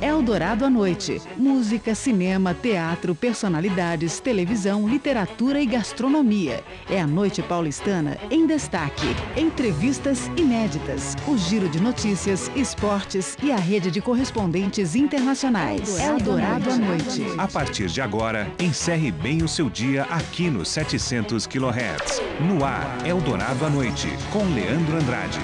Eldorado à noite. Música, cinema, teatro, personalidades, televisão, literatura e gastronomia. É a noite paulistana em destaque. Entrevistas inéditas, o giro de notícias, esportes e a rede de correspondentes internacionais. Eldorado à noite. A partir de agora, encerre bem o seu dia aqui no 700 kHz. No ar, Eldorado à noite, com Leandro Andrade.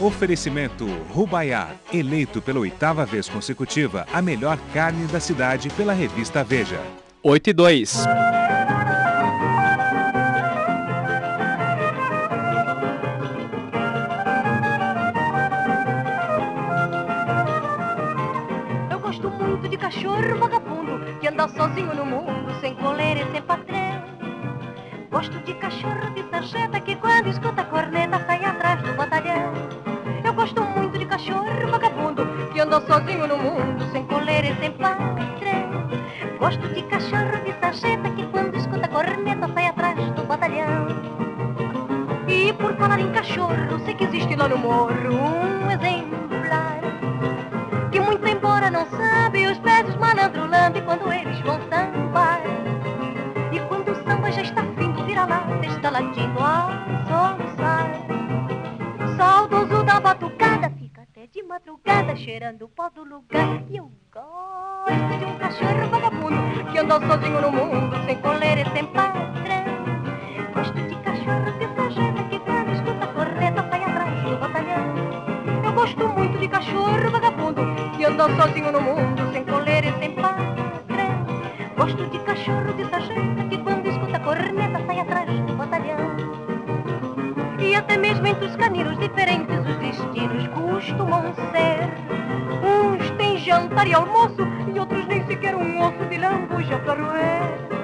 Oferecimento Rubaiá, eleito pela oitava vez consecutiva a melhor carne da cidade pela revista Veja. 8 e 2. Eu gosto muito de cachorro vagabundo que anda sozinho no mundo, sem coleira e sem patrão. Gosto de cachorro de sarjeta que quando escuta a corneta sai atrás do batalhão. Gosto muito de cachorro vagabundo que anda sozinho no mundo, sem coleira e sem patrão. Gosto de cachorro de sarjeta que quando escuta a corneta sai atrás do batalhão. E por falar em cachorro, sei que existe lá no morro um exemplar que muito embora não sabe os pés os malandro lambe quando eles vão sambar. E quando o samba já está findo, vira lá, está latindo a soluçar. Saudoso da batucada, fica até de madrugada cheirando o pó do lugar. E eu gosto de um cachorro vagabundo que anda sozinho no mundo, sem coleira e sem patrão. Gosto de cachorro de sarjeta que quando escuta a corneta sai atrás do batalhão. Eu gosto muito de cachorro vagabundo que anda sozinho no mundo, sem coleira e sem patrão. Gosto de cachorro de sarjeta que quando escuta a corneta até mesmo entre os caninos diferentes os destinos costumam ser. Uns têm jantar e almoço e outros nem sequer um osso de lambuja roer.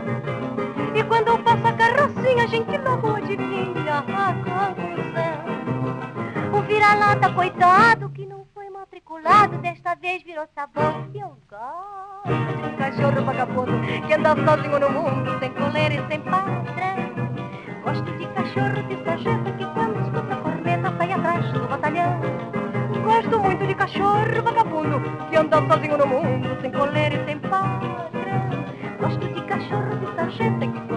E quando eu passo a carrocinha, a gente logo adivinha a conclusão. O vira-lata, coitado, que não foi matriculado, desta vez virou sabão. E eu gosto de um cachorro vagabundo que anda sozinho no mundo, sem coleira e sem patrão. Gosto de cachorro de sarjeta Gosto muito de cachorro vagabundo que anda sozinho no mundo, sem coleira e sem patrão. Gosto de cachorro de sarjeta que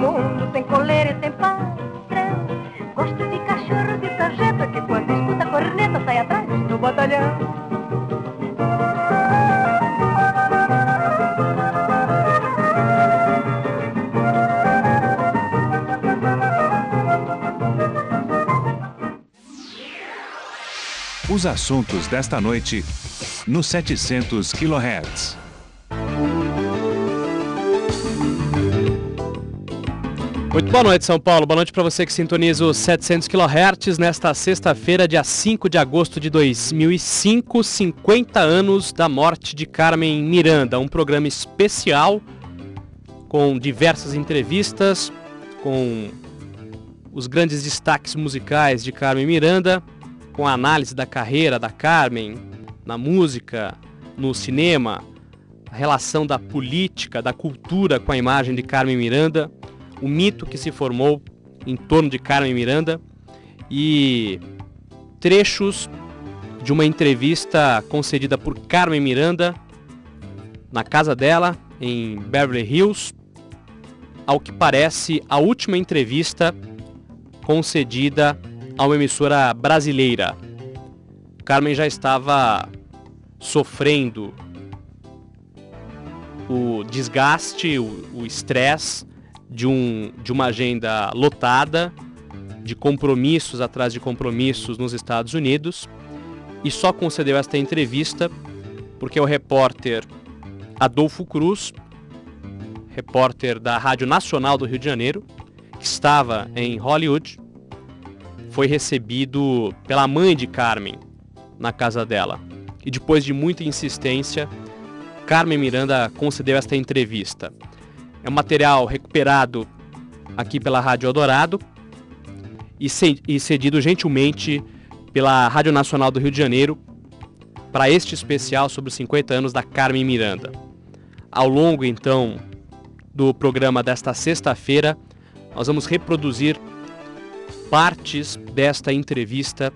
mundo, sem coleira e sem patrão. Gosto de cachorro de sarjeta que quando escuta a corneta sai atrás do batalhão. Os assuntos desta noite no 700 kHz. Muito boa noite, São Paulo. Boa noite para você que sintoniza os 700 kHz nesta sexta-feira, dia 5 de agosto de 2005, 50 anos da morte de Carmen Miranda. Um programa especial com diversas entrevistas, com os grandes destaques musicais de Carmen Miranda, com a análise da carreira da Carmen na música, no cinema, a relação da política, da cultura com a imagem de Carmen Miranda, o mito que se formou em torno de Carmen Miranda e trechos de uma entrevista concedida por Carmen Miranda na casa dela em Beverly Hills, ao que parece a última entrevista concedida a uma emissora brasileira. Carmen já estava sofrendo o desgaste, o estresse de, um, de uma agenda lotada, de compromissos atrás de compromissos nos Estados Unidos, e só concedeu esta entrevista porque o repórter Adolfo Cruz, repórter da Rádio Nacional do Rio de Janeiro, que estava em Hollywood, foi recebido pela mãe de Carmen na casa dela. E depois de muita insistência, Carmen Miranda concedeu esta entrevista. É um material recuperado aqui pela Rádio Eldorado e cedido gentilmente pela Rádio Nacional do Rio de Janeiro para este especial sobre os 50 anos da Carmen Miranda. Ao longo, então, do programa desta sexta-feira, nós vamos reproduzir partes desta entrevista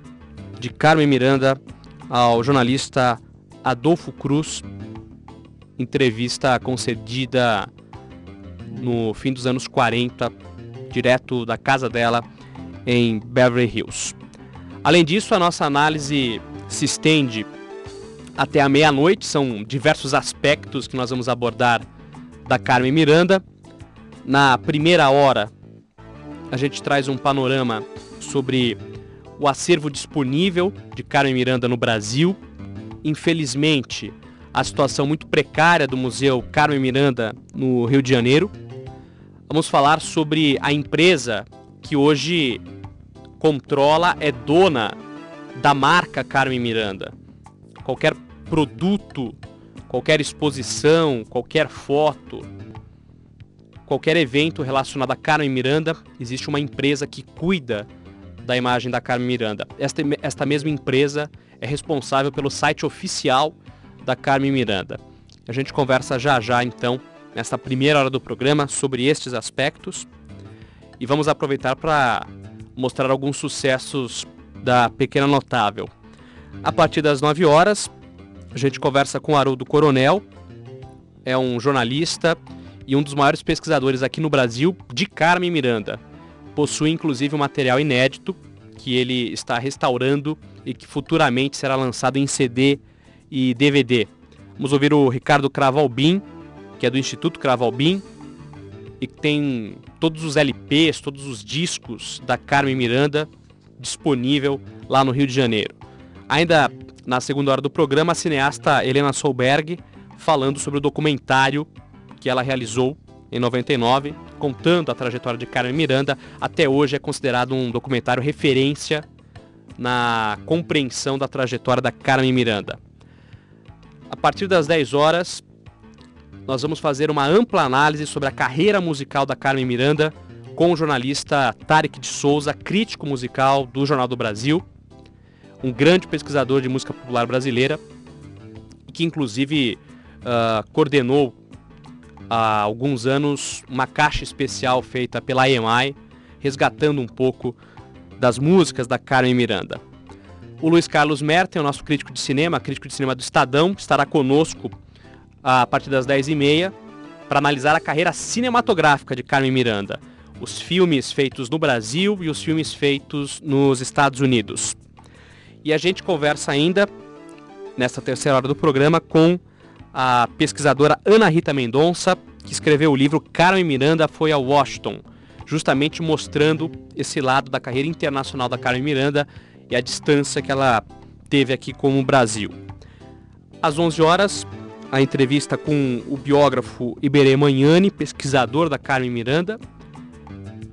de Carmen Miranda ao jornalista Adolfo Cruz, entrevista concedida no fim dos anos 40, direto da casa dela em Beverly Hills. Além disso, a nossa análise se estende até a meia-noite, são diversos aspectos que nós vamos abordar da Carmen Miranda. Na primeira hora, a gente traz um panorama sobre o acervo disponível de Carmen Miranda no Brasil. Infelizmente, a situação muito precária do Museu Carmen Miranda no Rio de Janeiro. Vamos falar sobre a empresa que hoje controla, é dona da marca Carmen Miranda. Qualquer produto, qualquer exposição, qualquer foto, qualquer evento relacionado a Carmen Miranda, existe uma empresa que cuida da imagem da Carmen Miranda. Esta, esta mesma empresa é responsável pelo site oficial da Carmen Miranda. A gente conversa já já então, nesta primeira hora do programa, sobre estes aspectos e vamos aproveitar para mostrar alguns sucessos da Pequena Notável. A partir das 9 horas, a gente conversa com Haroldo Coronel, é um jornalista e um dos maiores pesquisadores aqui no Brasil de Carmen Miranda. Possui inclusive um material inédito que ele está restaurando e que futuramente será lançado em CD e DVD. Vamos ouvir o Ricardo Cravalbim, que é do Instituto Cravalbim e que tem todos os LPs, todos os discos da Carmen Miranda disponível lá no Rio de Janeiro. Ainda na segunda hora do programa, a cineasta Helena Solberg falando sobre o documentário que ela realizou em 99, contando a trajetória de Carmen Miranda. Até hoje é considerado um documentário referência na compreensão da trajetória da Carmen Miranda. A partir das 10 horas, nós vamos fazer uma ampla análise sobre a carreira musical da Carmen Miranda com o jornalista Tarek de Souza, crítico musical do Jornal do Brasil, um grande pesquisador de música popular brasileira, que inclusive uh, coordenou há alguns anos uma caixa especial feita pela EMI, resgatando um pouco das músicas da Carmen Miranda. O Luiz Carlos Merten, o nosso crítico de cinema, crítico de cinema do Estadão, estará conosco a partir das 10h30 para analisar a carreira cinematográfica de Carmen Miranda, os filmes feitos no Brasil e os filmes feitos nos Estados Unidos. E a gente conversa ainda, nesta terceira hora do programa, com a pesquisadora Ana Rita Mendonça, que escreveu o livro Carmen Miranda foi a Washington, justamente mostrando esse lado da carreira internacional da Carmen Miranda e a distância que ela teve aqui com o Brasil. Às 11 horas, a entrevista com o biógrafo Iberê Manhani, pesquisador da Carmen Miranda,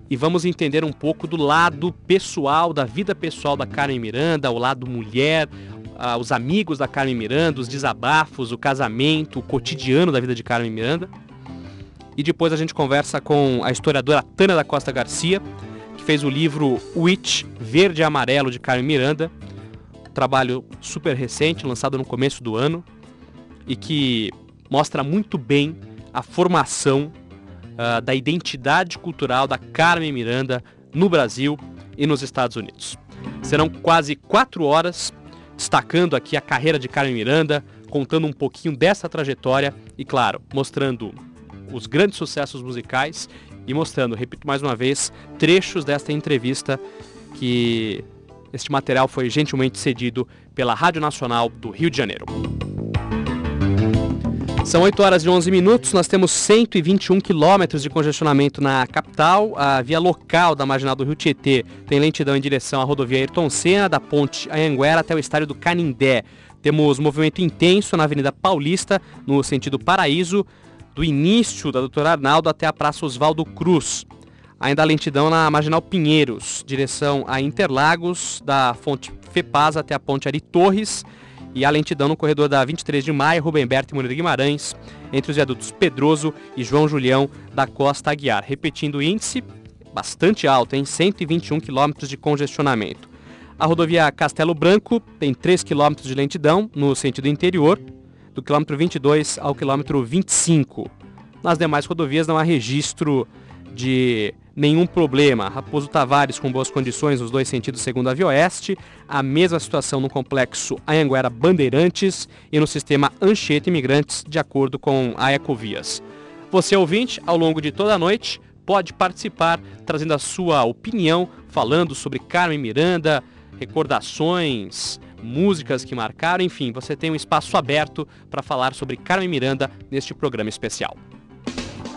e vamos entender um pouco do lado pessoal, da vida pessoal da Carmen Miranda, o lado mulher, ah, os amigos da Carmen Miranda, os desabafos, o casamento, o cotidiano da vida de Carmen Miranda. E depois a gente conversa com a historiadora Tânia da Costa Garcia, que fez o livro Witch Verde e Amarelo de Carmen Miranda, um trabalho super recente, lançado no começo do ano, e que mostra muito bem a formação uh, da identidade cultural da Carmen Miranda no Brasil e nos Estados Unidos. Serão quase quatro horas destacando aqui a carreira de Carmen Miranda, contando um pouquinho dessa trajetória e, claro, mostrando os grandes sucessos musicais e mostrando, repito mais uma vez, trechos desta entrevista que este material foi gentilmente cedido pela Rádio Nacional do Rio de Janeiro. São 8 horas e 11 minutos, nós temos 121 quilômetros de congestionamento na capital. A via local da Marginal do Rio Tietê tem lentidão em direção à rodovia Ayrton Senna, da ponte Anhanguera até o estádio do Canindé. Temos movimento intenso na Avenida Paulista, no sentido Paraíso, do início da Doutora Arnaldo até a Praça Oswaldo Cruz. Ainda lentidão na Marginal Pinheiros, direção a Interlagos, da fonte Fepaz até a ponte Ari Torres e a lentidão no corredor da 23 de maio, Rubem Berto e Moreira Guimarães, entre os viadutos Pedroso e João Julião da Costa Aguiar. Repetindo o índice, bastante alto, em 121 quilômetros de congestionamento. A rodovia Castelo Branco tem 3 quilômetros de lentidão no sentido interior, do quilômetro 22 ao quilômetro 25. Nas demais rodovias não há registro de nenhum problema. Raposo Tavares com boas condições nos dois sentidos segundo a Vioeste. A mesma situação no complexo Anhanguera Bandeirantes e no sistema Anchieta Imigrantes, de acordo com a Ecovias. Você ouvinte, ao longo de toda a noite, pode participar trazendo a sua opinião, falando sobre Carmen Miranda, recordações, músicas que marcaram, enfim, você tem um espaço aberto para falar sobre Carmen Miranda neste programa especial.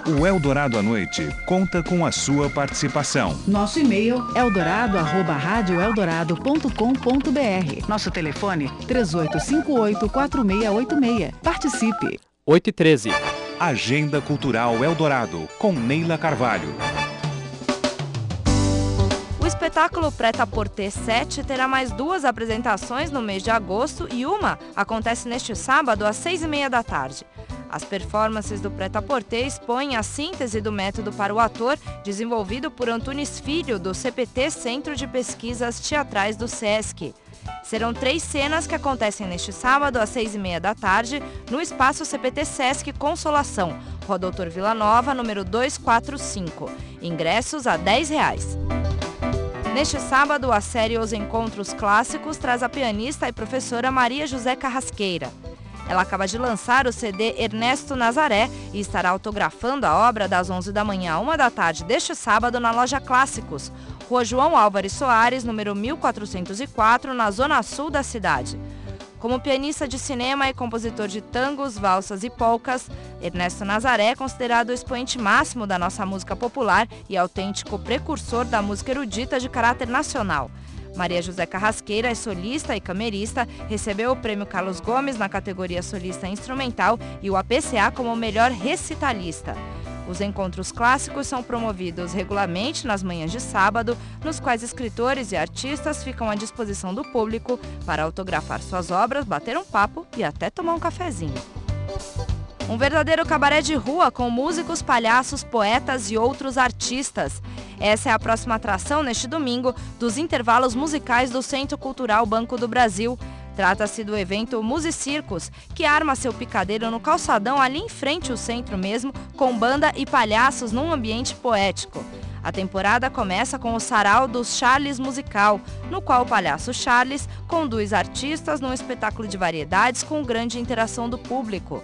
O Eldorado à Noite conta com a sua participação. Nosso e-mail eldorado@radioeldorado.com.br. Nosso telefone 3858-4686. Participe. 8 e 13. Agenda Cultural Eldorado, com Neila Carvalho. O espetáculo Preta Porter 7 terá mais duas apresentações no mês de agosto e uma acontece neste sábado às seis e meia da tarde. As performances do Preta Porter expõem a síntese do método para o ator, desenvolvido por Antunes Filho, do CPT Centro de Pesquisas Teatrais do SESC. Serão três cenas que acontecem neste sábado, às seis e meia da tarde, no espaço CPT Sesc Consolação, Rua Doutor Vila Nova, número 245. Ingressos a 10 reais. Neste sábado, a série Os Encontros Clássicos traz a pianista e professora Maria José Carrasqueira. Ela acaba de lançar o CD Ernesto Nazaré e estará autografando a obra das 11 da manhã a 1 da tarde deste sábado na loja Clássicos, Rua João Álvares Soares, número 1404, na zona sul da cidade. Como pianista de cinema e compositor de tangos, valsas e polcas, Ernesto Nazaré é considerado o expoente máximo da nossa música popular e autêntico precursor da música erudita de caráter nacional. Maria José Carrasqueira é solista e camerista, recebeu o prêmio Carlos Gomes na categoria solista instrumental e o APCA como melhor recitalista. Os encontros clássicos são promovidos regularmente nas manhãs de sábado, nos quais escritores e artistas ficam à disposição do público para autografar suas obras, bater um papo e até tomar um cafezinho. Um verdadeiro cabaré de rua com músicos, palhaços, poetas e outros artistas. Essa é a próxima atração neste domingo dos intervalos musicais do Centro Cultural Banco do Brasil. Trata-se do evento Musicircos, que arma seu picadeiro no calçadão ali em frente ao centro mesmo, com banda e palhaços num ambiente poético. A temporada começa com o Sarau dos Charles Musical, no qual o palhaço Charles conduz artistas num espetáculo de variedades com grande interação do público.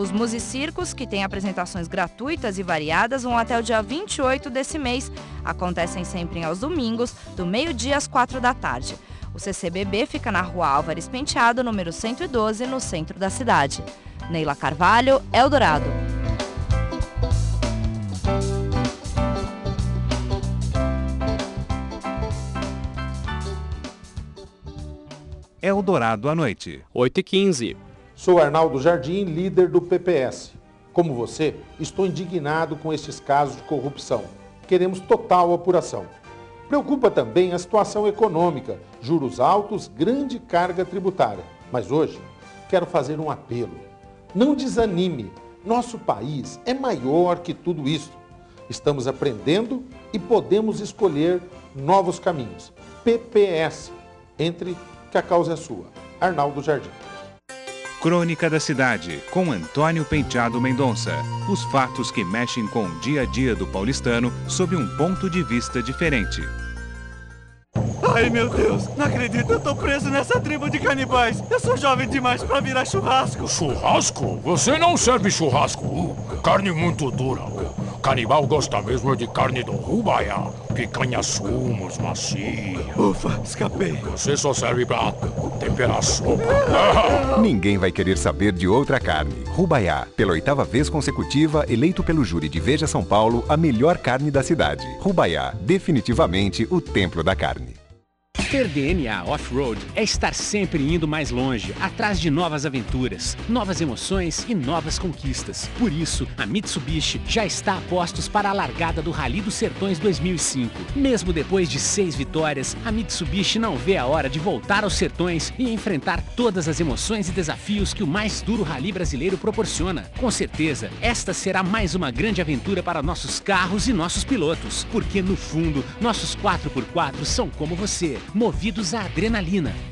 Os musicircos, que têm apresentações gratuitas e variadas, vão até o dia 28 desse mês. Acontecem sempre aos domingos, do meio-dia às quatro da tarde. O CCBB fica na rua Álvares Penteado, número 112, no centro da cidade. Neila Carvalho, Eldorado. Eldorado à noite. 8 e 15. Sou Arnaldo Jardim, líder do PPS. Como você, estou indignado com estes casos de corrupção. Queremos total apuração. Preocupa também a situação econômica, juros altos, grande carga tributária. Mas hoje, quero fazer um apelo. Não desanime. Nosso país é maior que tudo isso. Estamos aprendendo e podemos escolher novos caminhos. PPS. Entre que a causa é sua. Arnaldo Jardim. Crônica da Cidade, com Antônio Penteado Mendonça. Os fatos que mexem com o dia a dia do paulistano sob um ponto de vista diferente. Ai meu Deus, não acredito, eu tô preso nessa tribo de canibais. Eu sou jovem demais pra virar churrasco. Churrasco? Você não serve churrasco. Uh, carne muito dura. Uh, canibal gosta mesmo de carne do rubaiá. Picanha sumos, macia. Ufa, escapei. Você só serve pra temperar sopa. Ninguém vai querer saber de outra carne. Rubaiá, pela oitava vez consecutiva, eleito pelo júri de Veja São Paulo a melhor carne da cidade. Rubaiá, definitivamente o templo da carne. Ter DNA Off-Road é estar sempre indo mais longe, atrás de novas aventuras, novas emoções e novas conquistas. Por isso, a Mitsubishi já está a postos para a largada do Rally dos Sertões 2005. Mesmo depois de seis vitórias, a Mitsubishi não vê a hora de voltar aos sertões e enfrentar todas as emoções e desafios que o mais duro rally brasileiro proporciona. Com certeza, esta será mais uma grande aventura para nossos carros e nossos pilotos, porque no fundo, nossos 4x4 são como você movidos à adrenalina.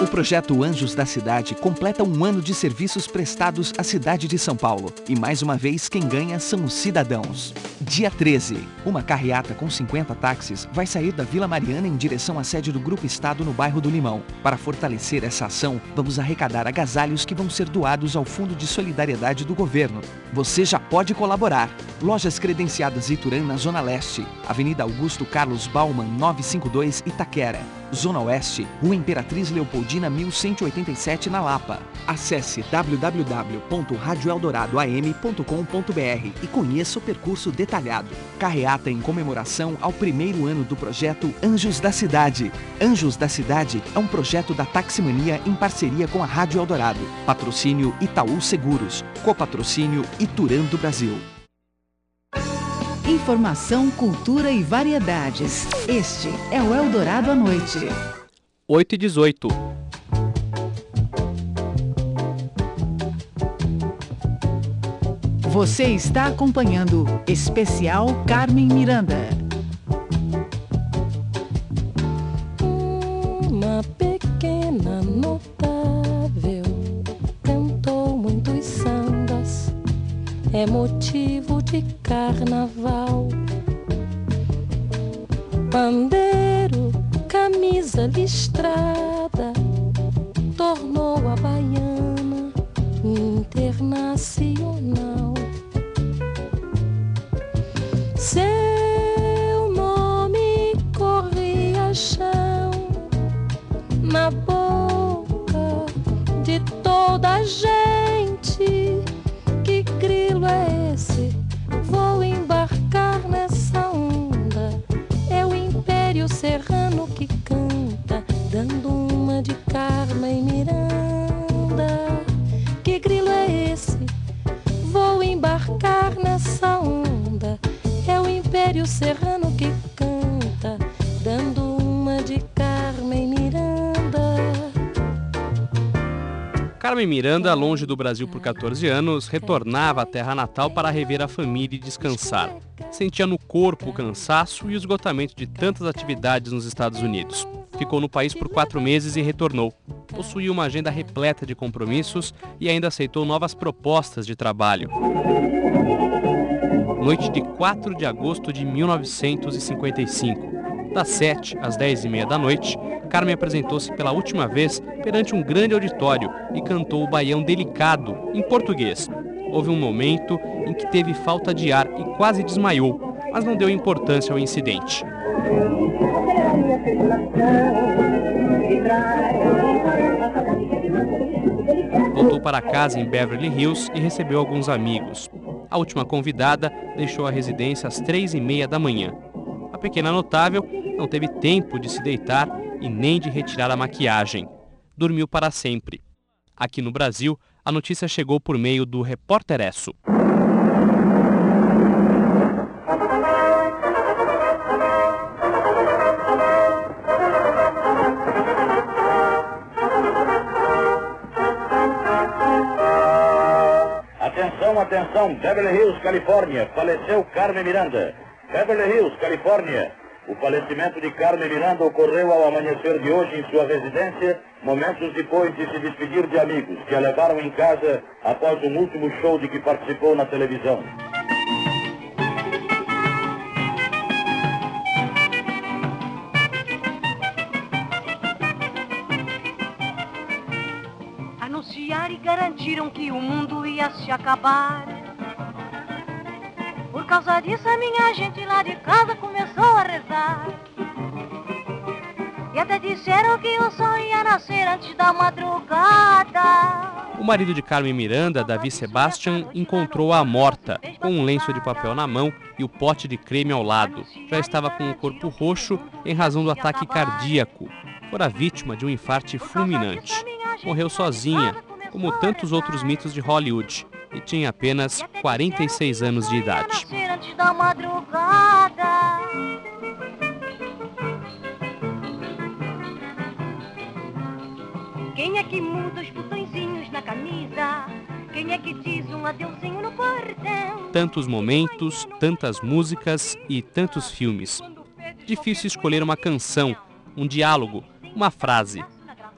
O projeto Anjos da Cidade completa um ano de serviços prestados à cidade de São Paulo. E mais uma vez, quem ganha são os cidadãos. Dia 13, uma carreata com 50 táxis vai sair da Vila Mariana em direção à sede do Grupo Estado no bairro do Limão. Para fortalecer essa ação, vamos arrecadar agasalhos que vão ser doados ao Fundo de Solidariedade do Governo. Você já pode colaborar. Lojas credenciadas Iturã na Zona Leste, Avenida Augusto Carlos Bauman 952 Itaquera. Zona Oeste, Rua Imperatriz Leopoldina 1187 na Lapa. Acesse www.radioeldoradoam.com.br e conheça o percurso detalhado. Carreata em comemoração ao primeiro ano do projeto Anjos da Cidade. Anjos da Cidade é um projeto da Taximania em parceria com a Rádio Eldorado. Patrocínio Itaú Seguros. Copatrocínio Iturã do Brasil. Informação, cultura e variedades. Este é o Eldorado à Noite. 8 e 18. Você está acompanhando Especial Carmen Miranda. É motivo de carnaval. Pandeiro, camisa listrada, tornou a baiana internacional. Carmen Miranda, longe do Brasil por 14 anos, retornava à terra natal para rever a família e descansar. Sentia no corpo o cansaço e o esgotamento de tantas atividades nos Estados Unidos. Ficou no país por quatro meses e retornou. Possuía uma agenda repleta de compromissos e ainda aceitou novas propostas de trabalho. Noite de 4 de agosto de 1955. Das 7 às 10 e meia da noite, Carmen apresentou-se pela última vez perante um grande auditório e cantou o Baião Delicado, em português. Houve um momento em que teve falta de ar e quase desmaiou, mas não deu importância ao incidente. Voltou para casa em Beverly Hills e recebeu alguns amigos. A última convidada deixou a residência às três e meia da manhã. Pequena notável não teve tempo de se deitar e nem de retirar a maquiagem. Dormiu para sempre. Aqui no Brasil, a notícia chegou por meio do Repórter Esso. Atenção, atenção, Beverly Hills, Califórnia, faleceu Carmen Miranda. Beverly Hills, Califórnia. O falecimento de Carmen Miranda ocorreu ao amanhecer de hoje em sua residência, momentos depois de se despedir de amigos que a levaram em casa após um último show de que participou na televisão. Anunciaram e garantiram que o mundo ia se acabar. Por causa disso, a minha gente lá de casa começou a rezar. E até disseram que o sol ia nascer antes da madrugada. O marido de Carmen Miranda, Davi Sebastian, encontrou-a morta, com um lenço de papel na mão e o pote de creme ao lado. Já estava com o corpo roxo em razão do ataque cardíaco. Fora vítima de um infarte fulminante. Morreu sozinha, como tantos outros mitos de Hollywood, e tinha apenas 46 anos de idade. Quem é que muda os botõezinhos na camisa? Quem é que diz um adeuzinho no portão? Tantos momentos, tantas músicas e tantos filmes. Difícil escolher uma canção, um diálogo, uma frase.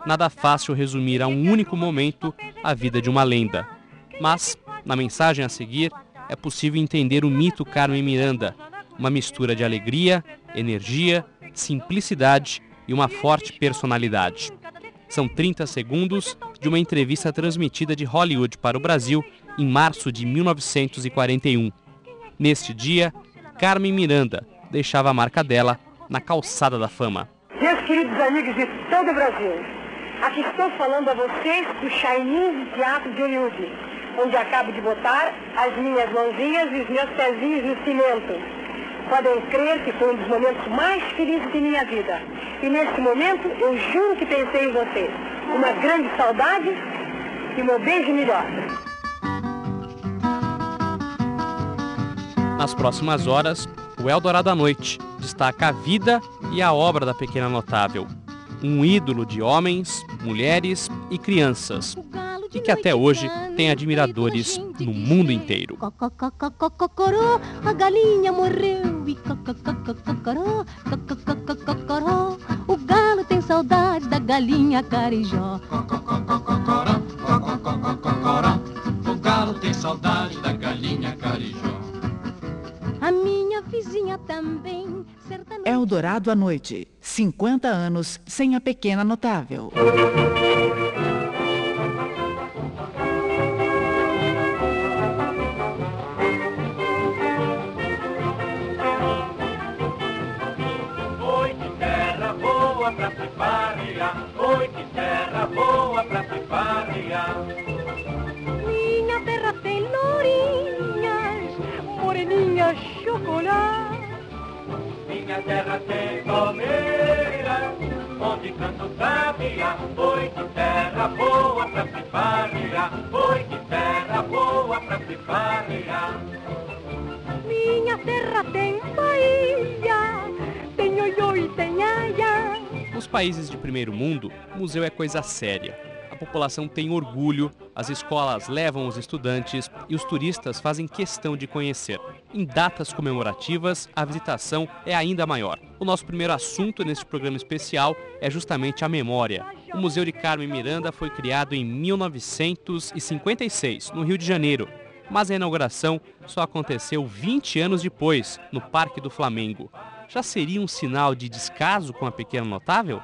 Nada fácil resumir a um único momento a vida de uma lenda. Mas, na mensagem a seguir, é possível entender o mito Carmen Miranda, uma mistura de alegria, energia, simplicidade e uma forte personalidade. São 30 segundos de uma entrevista transmitida de Hollywood para o Brasil em março de 1941. Neste dia, Carmen Miranda deixava a marca dela na calçada da fama. Meus queridos amigos de todo o Brasil, aqui estou falando a vocês do Chinese Teatro de Hollywood, onde acabo de botar as minhas mãozinhas e os meus pezinhos no cimento. Podem crer que foi um dos momentos mais felizes de minha vida. E nesse momento, eu juro que pensei em vocês. Uma grande saudade e meu beijo melhor. Nas próximas horas, o Eldorado à Noite destaca a vida e a obra da pequena notável. Um ídolo de homens, mulheres e crianças e que até hoje tem admiradores no mundo inteiro. A galinha morreu e o galo tem saudade da galinha carijó. O galo tem saudade da galinha carijó. A minha vizinha também. Eldorado à noite. 50 anos sem a pequena notável. Oi, que terra boa pra se farrear. Minha terra tem lourinhas, moreninhas, chocolate. Minha terra tem palmeiras, onde canto sabia. Oi, que terra boa pra se farrear. Oi, que terra boa pra se farrear. Minha terra tem Bahia, tem ioiô e tem aia. Nos países de primeiro mundo, o museu é coisa séria. A população tem orgulho, as escolas levam os estudantes e os turistas fazem questão de conhecer. Em datas comemorativas, a visitação é ainda maior. O nosso primeiro assunto neste programa especial é justamente a memória. O Museu de Carmen Miranda foi criado em 1956, no Rio de Janeiro, mas a inauguração só aconteceu 20 anos depois, no Parque do Flamengo já seria um sinal de descaso com a pequena notável?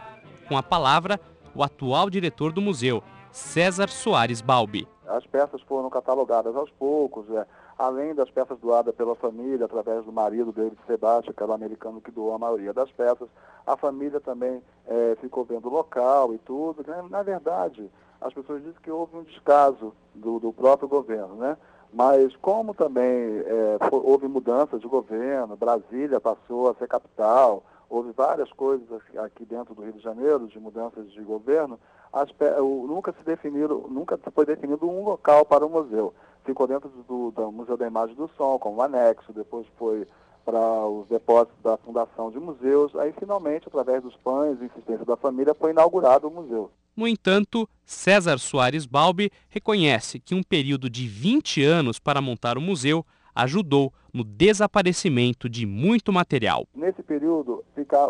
Com a palavra, o atual diretor do museu, César Soares Balbi. As peças foram catalogadas aos poucos, é, além das peças doadas pela família, através do marido David Sebastian, que era o americano que doou a maioria das peças. A família também é, ficou vendo o local e tudo. Né? Na verdade, as pessoas dizem que houve um descaso do, do próprio governo, né? Mas como também é, houve mudanças de governo, Brasília passou a ser capital, houve várias coisas aqui dentro do Rio de Janeiro de mudanças de governo, as, nunca se definiram, nunca foi definido um local para o museu. Ficou dentro do, do Museu da Imagem do Som, como anexo, depois foi para os depósitos da Fundação de Museus. Aí, finalmente, através dos pães e insistência da família, foi inaugurado o museu. No entanto, César Soares Balbi reconhece que um período de 20 anos para montar o museu ajudou no desaparecimento de muito material. Nesse período,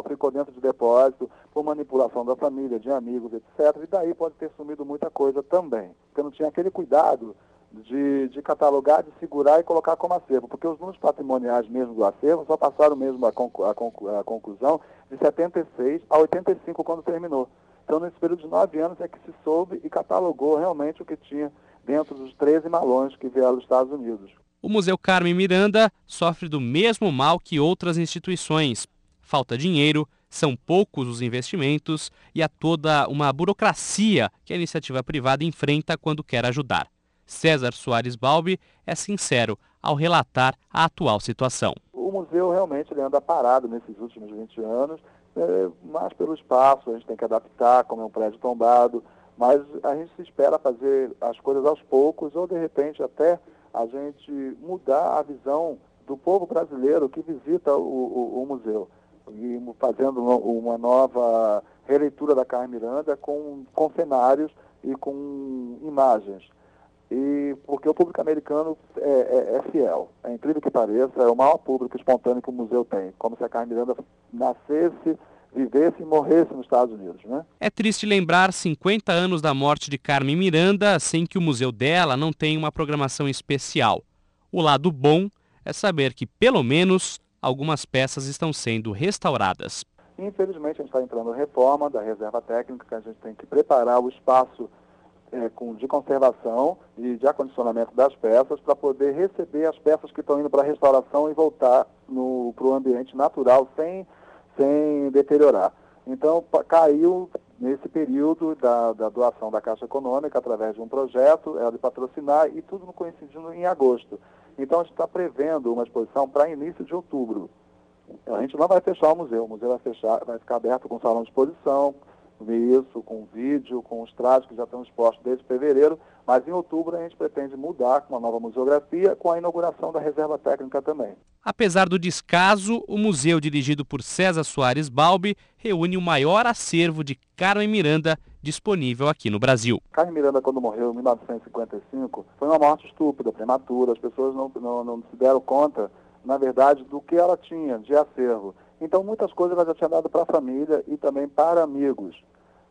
ficou dentro de depósito por manipulação da família, de amigos, etc. E daí pode ter sumido muita coisa também, porque não tinha aquele cuidado de, de, catalogar, de segurar e colocar como acervo, porque os números patrimoniais mesmo do acervo só passaram mesmo a, a, a conclusão de 76 a 85 quando terminou. Então, nesse período de nove anos é que se soube e catalogou realmente o que tinha dentro dos 13 malões que vieram dos Estados Unidos. O Museu Carmen Miranda sofre do mesmo mal que outras instituições. Falta dinheiro, São poucos os investimentos e há toda uma burocracia que a iniciativa privada enfrenta quando quer ajudar. César Soares Balbi é sincero ao relatar a atual situação. O museu realmente anda parado nesses últimos 20 anos, é, mais pelo espaço, a gente tem que adaptar, como é um prédio tombado, mas a gente se espera fazer as coisas aos poucos ou de repente até a gente mudar a visão do povo brasileiro que visita o, o, o museu e fazendo uma nova releitura da Carmen Miranda com, com cenários e com imagens. E porque o público americano é, é, é, fiel. É incrível que pareça, é o maior público espontâneo que o museu tem. Como se a Carmen Miranda nascesse vivesse e morresse nos Estados Unidos. Né? É triste lembrar 50 anos da morte de Carmen Miranda sem que o museu dela não tenha uma programação especial. O lado bom é saber que, pelo menos, algumas peças estão sendo restauradas. Infelizmente, a gente está entrando em reforma da reserva técnica, que a gente tem que preparar o espaço é, com, de conservação e de acondicionamento das peças para poder receber as peças que estão indo para a restauração e voltar para o ambiente natural sem sem deteriorar. Então, caiu nesse período da, da, doação da Caixa Econômica, através de um projeto, ela de patrocinar, e tudo coincidindo em agosto. Então, a gente está prevendo uma exposição para início de outubro. A gente não vai fechar o museu, o museu vai, fechar, vai ficar aberto com salão de exposição, isso, com vídeo, com os trajes que já estão expostos desde fevereiro, mas em outubro a gente pretende mudar com uma nova museografia, com a inauguração da reserva técnica também. Apesar do descaso, o museu dirigido por César Soares Balbi reúne o maior acervo de Carmen Miranda disponível aqui no Brasil. Carmen Miranda, quando morreu em 1955, foi uma morte estúpida, prematura. As pessoas não, não, não se deram conta, na verdade, do que ela tinha de acervo. Então, muitas coisas ela já tinha dado para a família e também para amigos.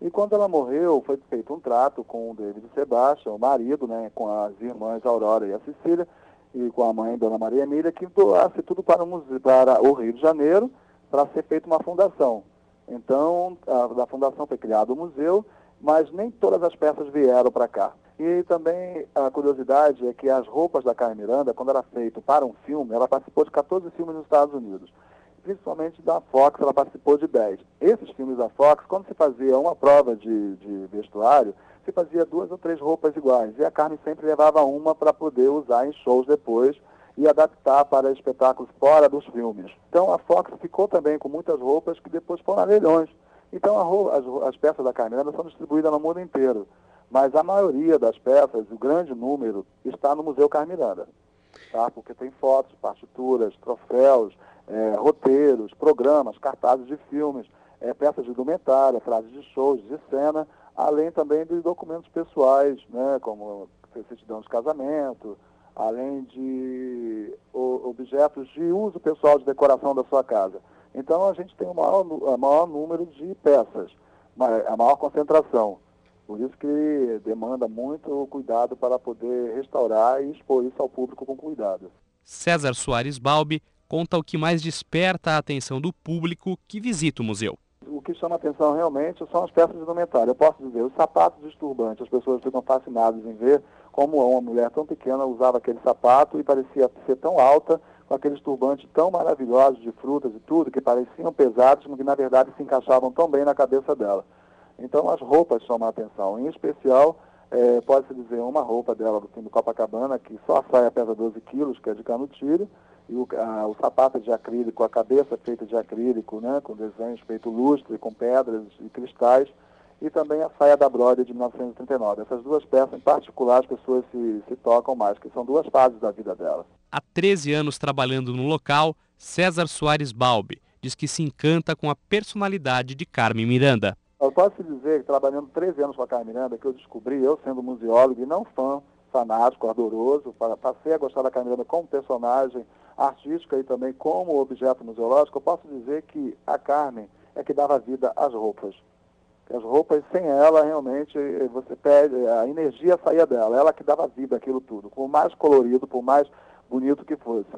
E quando ela morreu, foi feito um trato com o David Sebastião, o marido, né, com as irmãs Aurora e a Cecília, e com a mãe, Dona Maria Emília, que doasse tudo para o, museu, para o Rio de Janeiro, para ser feita uma fundação. Então, a, da fundação foi criado o museu, mas nem todas as peças vieram para cá. E também a curiosidade é que as roupas da Carmen Miranda, quando era feito para um filme, ela participou de 14 filmes nos Estados Unidos principalmente da Fox, ela participou de 10. Esses filmes da Fox, quando se fazia uma prova de, de vestuário, se fazia duas ou três roupas iguais. E a Carmen sempre levava uma para poder usar em shows depois e adaptar para espetáculos fora dos filmes. Então a Fox ficou também com muitas roupas que depois foram a leilões. Então roupa, as, as, peças da Carmen são distribuídas no mundo inteiro. Mas a maioria das peças, o grande número, está no Museu Carmiranda. Tá? Porque tem fotos, partituras, troféus, é, roteiros, programas, cartazes de filmes, é, peças de documentário, frases de shows, de cena, além também de documentos pessoais, né, como certidão de casamento, além de o, objetos de uso pessoal de decoração da sua casa. Então a gente tem o maior, o maior número de peças, a maior concentração. Por isso que demanda muito cuidado para poder restaurar e expor isso ao público com cuidado. César Soares Balbi conta o que mais desperta a atenção do público que visita o museu. O que chama atenção realmente são as peças de indumentária. Eu posso dizer, os sapatos de turbante, as pessoas ficam fascinadas em ver como uma mulher tão pequena usava aquele sapato e parecia ser tão alta, com aqueles turbantes tão maravilhosos de frutas e tudo, que pareciam pesados, mas que na verdade se encaixavam tão bem na cabeça dela. Então as roupas chamam a atenção. Em especial, é, pode-se dizer uma roupa dela do filme Copacabana, que só a saia pesa 12 quilos, que é de cano tiro, e o, a, o sapato de acrílico, a cabeça feita de acrílico, né, com desenhos feito lustre, com pedras e cristais, e também a saia da Brode de 1939. Essas duas peças, em particular, as pessoas se, se tocam mais, que são duas fases da vida dela. Há 13 anos trabalhando no local, César Soares Balbi diz que se encanta com a personalidade de Carmen Miranda. Eu posso dizer trabalhando 13 anos com a Carmen Miranda, que eu descobri, eu sendo museólogo e não fã, fanático, ardoroso, passei a gostar da Carmen Miranda como personagem, artística e também como objeto museológico, eu posso dizer que a Carmen é que dava vida às roupas. As roupas, sem ela, realmente, você perde, a energia saía dela, ela que dava vida àquilo tudo, por mais colorido, por mais bonito que fosse.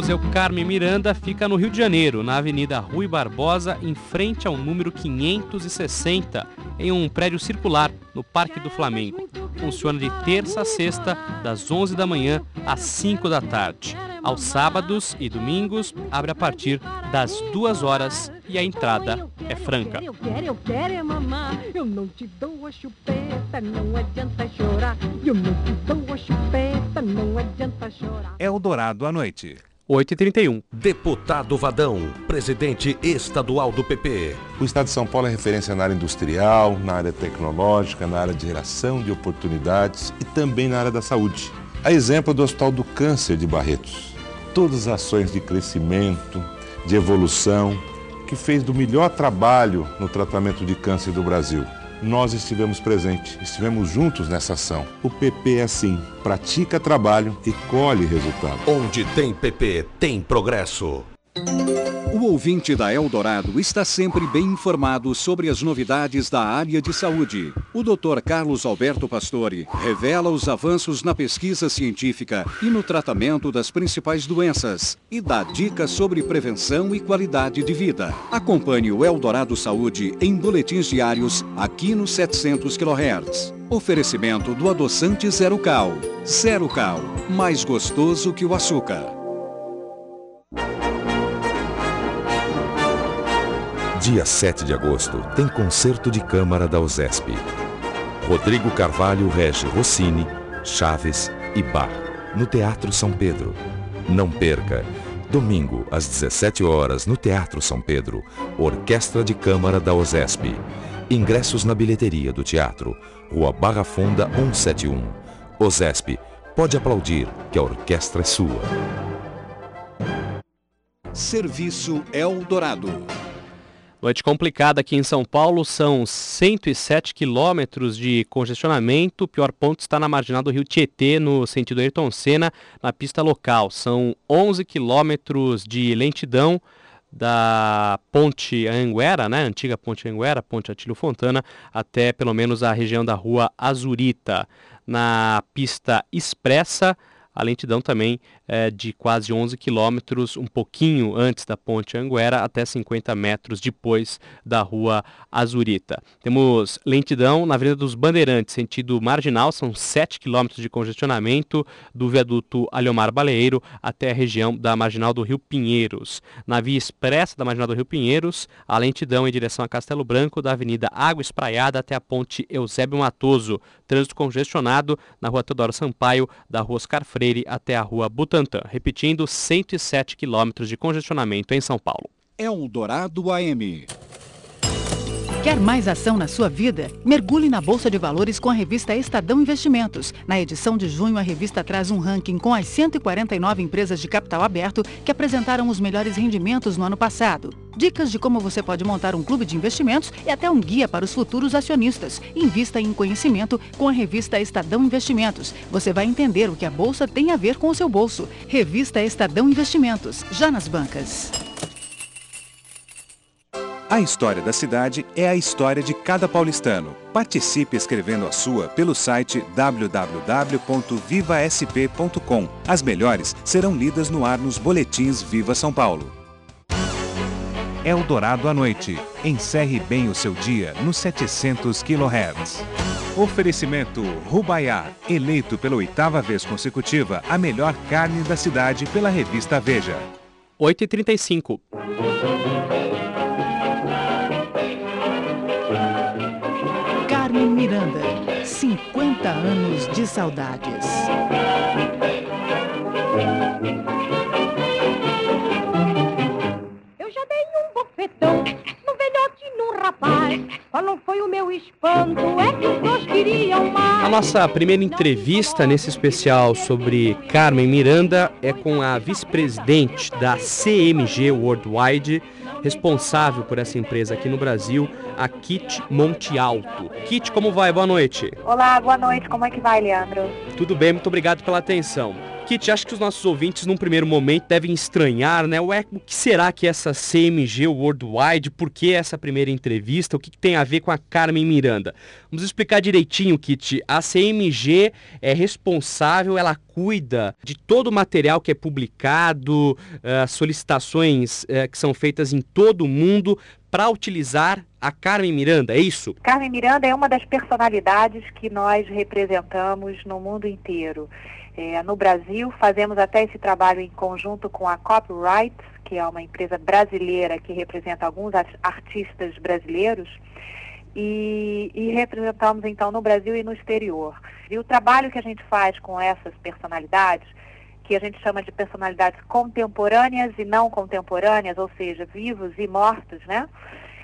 Museu Carmen Miranda fica no Rio de Janeiro, na Avenida Rui Barbosa, em frente ao número 560, em um prédio circular no Parque do Flamengo. Funciona de terça a sexta, das 11 da manhã às 5 da tarde. Aos sábados e domingos, abre a partir das 2 horas e a entrada é franca. Eu quero, eu quero é mamar. Eu não te dou a chupeta, não adianta chorar. Eu não te dou a chupeta, não adianta chorar. Eldorado à noite. 8h31. Deputado Vadão, presidente estadual do PP. O Estado de São Paulo é referência na área industrial, na área tecnológica, na área de geração de oportunidades e também na área da saúde. A exemplo do Hospital do Câncer de Barretos. Todas as ações de crescimento, de evolução, que fez do melhor trabalho no tratamento de câncer do Brasil. Nós estivemos presentes, estivemos juntos nessa ação. O PP é assim, pratica trabalho e colhe resultado. Onde tem PP, tem progresso. O ouvinte da Eldorado está sempre bem informado sobre as novidades da área de saúde. O Dr. Carlos Alberto Pastore revela os avanços na pesquisa científica e no tratamento das principais doenças e dá dicas sobre prevenção e qualidade de vida. Acompanhe o Eldorado Saúde em boletins diários aqui no 700 kHz. Oferecimento do adoçante Zero Cal. Zero Cal, mais gostoso que o açúcar. Dia 7 de agosto tem concerto de câmara da USESP. Rodrigo Carvalho rege Rossini, Chaves e Bach, no Teatro São Pedro. Não perca! Domingo, às 17 horas, no Teatro São Pedro, Orquestra de Câmara da OSESP. Ingressos na bilheteria do teatro, Rua Barra Funda 171. OSESP, pode aplaudir que a orquestra é sua. Serviço Eldorado. Noite complicada aqui em São Paulo, são 107 quilômetros de congestionamento. O pior ponto está na marginal do Rio Tietê, no sentido Ayrton Senna, na pista local. São 11 quilômetros de lentidão da ponte Anguera, né, antiga ponte Anguera, ponte Atílio Fontana, até pelo menos a região da rua Azurita. Na pista expressa, a lentidão também é, de quase 11 quilômetros, um pouquinho antes da ponte Anguera, até 50 metros depois da rua Azurita. Temos lentidão na Avenida dos Bandeirantes, sentido marginal, são 7 quilômetros de congestionamento do viaduto Alhomar Baleeiro até a região da marginal do Rio Pinheiros. Na via expressa da marginal do Rio Pinheiros, a lentidão em direção a Castelo Branco, da Avenida Água Espraiada até a ponte Eusébio Matoso. Trânsito congestionado na rua Teodoro Sampaio, da rua Oscar Freire até a rua Repetindo, 107 quilômetros de congestionamento em São Paulo. Eldorado AM. Quer mais ação na sua vida? Mergulhe na Bolsa de Valores com a revista Estadão Investimentos. Na edição de junho, a revista traz um ranking com as 149 empresas de capital aberto que apresentaram os melhores rendimentos no ano passado. Dicas de como você pode montar um clube de investimentos e até um guia para os futuros acionistas. Invista em conhecimento com a revista Estadão Investimentos. Você vai entender o que a Bolsa tem a ver com o seu bolso. Revista Estadão Investimentos, já nas bancas. A história da cidade é a história de cada paulistano. Participe escrevendo a sua pelo site www.vivasp.com. As melhores serão lidas no ar nos boletins Viva São Paulo. Eldorado à noite. Encerre bem o seu dia nos 700 kHz. Oferecimento Rubaiá, eleito pela oitava vez consecutiva a melhor carne da cidade pela revista Veja. 8h35. 50 anos de saudades. Eu já dei um bofetão rapaz. Qual não foi o meu espanto? É que os dois queriam mais. A nossa primeira entrevista nesse especial sobre Carmen Miranda é com a vice-presidente da CMG Worldwide, responsável por essa empresa aqui no Brasil, a Kit Monte Alto. Kit, como vai? Boa noite. Olá, boa noite. Como é que vai, Leandro? Tudo bem, muito obrigado pela atenção. Kit, acho que os nossos ouvintes, num primeiro momento, devem estranhar, né? Ué, o que será que é essa CMG Worldwide? Por que essa primeira entrevista? O que, que tem a ver com a Carmen Miranda? Vamos explicar direitinho, Kit. A CMG é responsável, ela cuida de todo o material que é publicado, uh, solicitações uh, que são feitas em todo o mundo para utilizar a Carmen Miranda, é isso? Carmen Miranda é uma das personalidades que nós representamos no mundo inteiro. É, no Brasil. Fazemos até esse trabalho em conjunto com a Copyright, que é uma empresa brasileira que representa alguns artistas brasileiros. E, e, representamos então no Brasil e no exterior. E o trabalho que a gente faz com essas personalidades, que a gente chama de personalidades contemporâneas e não contemporâneas, ou seja, vivos e mortos, né?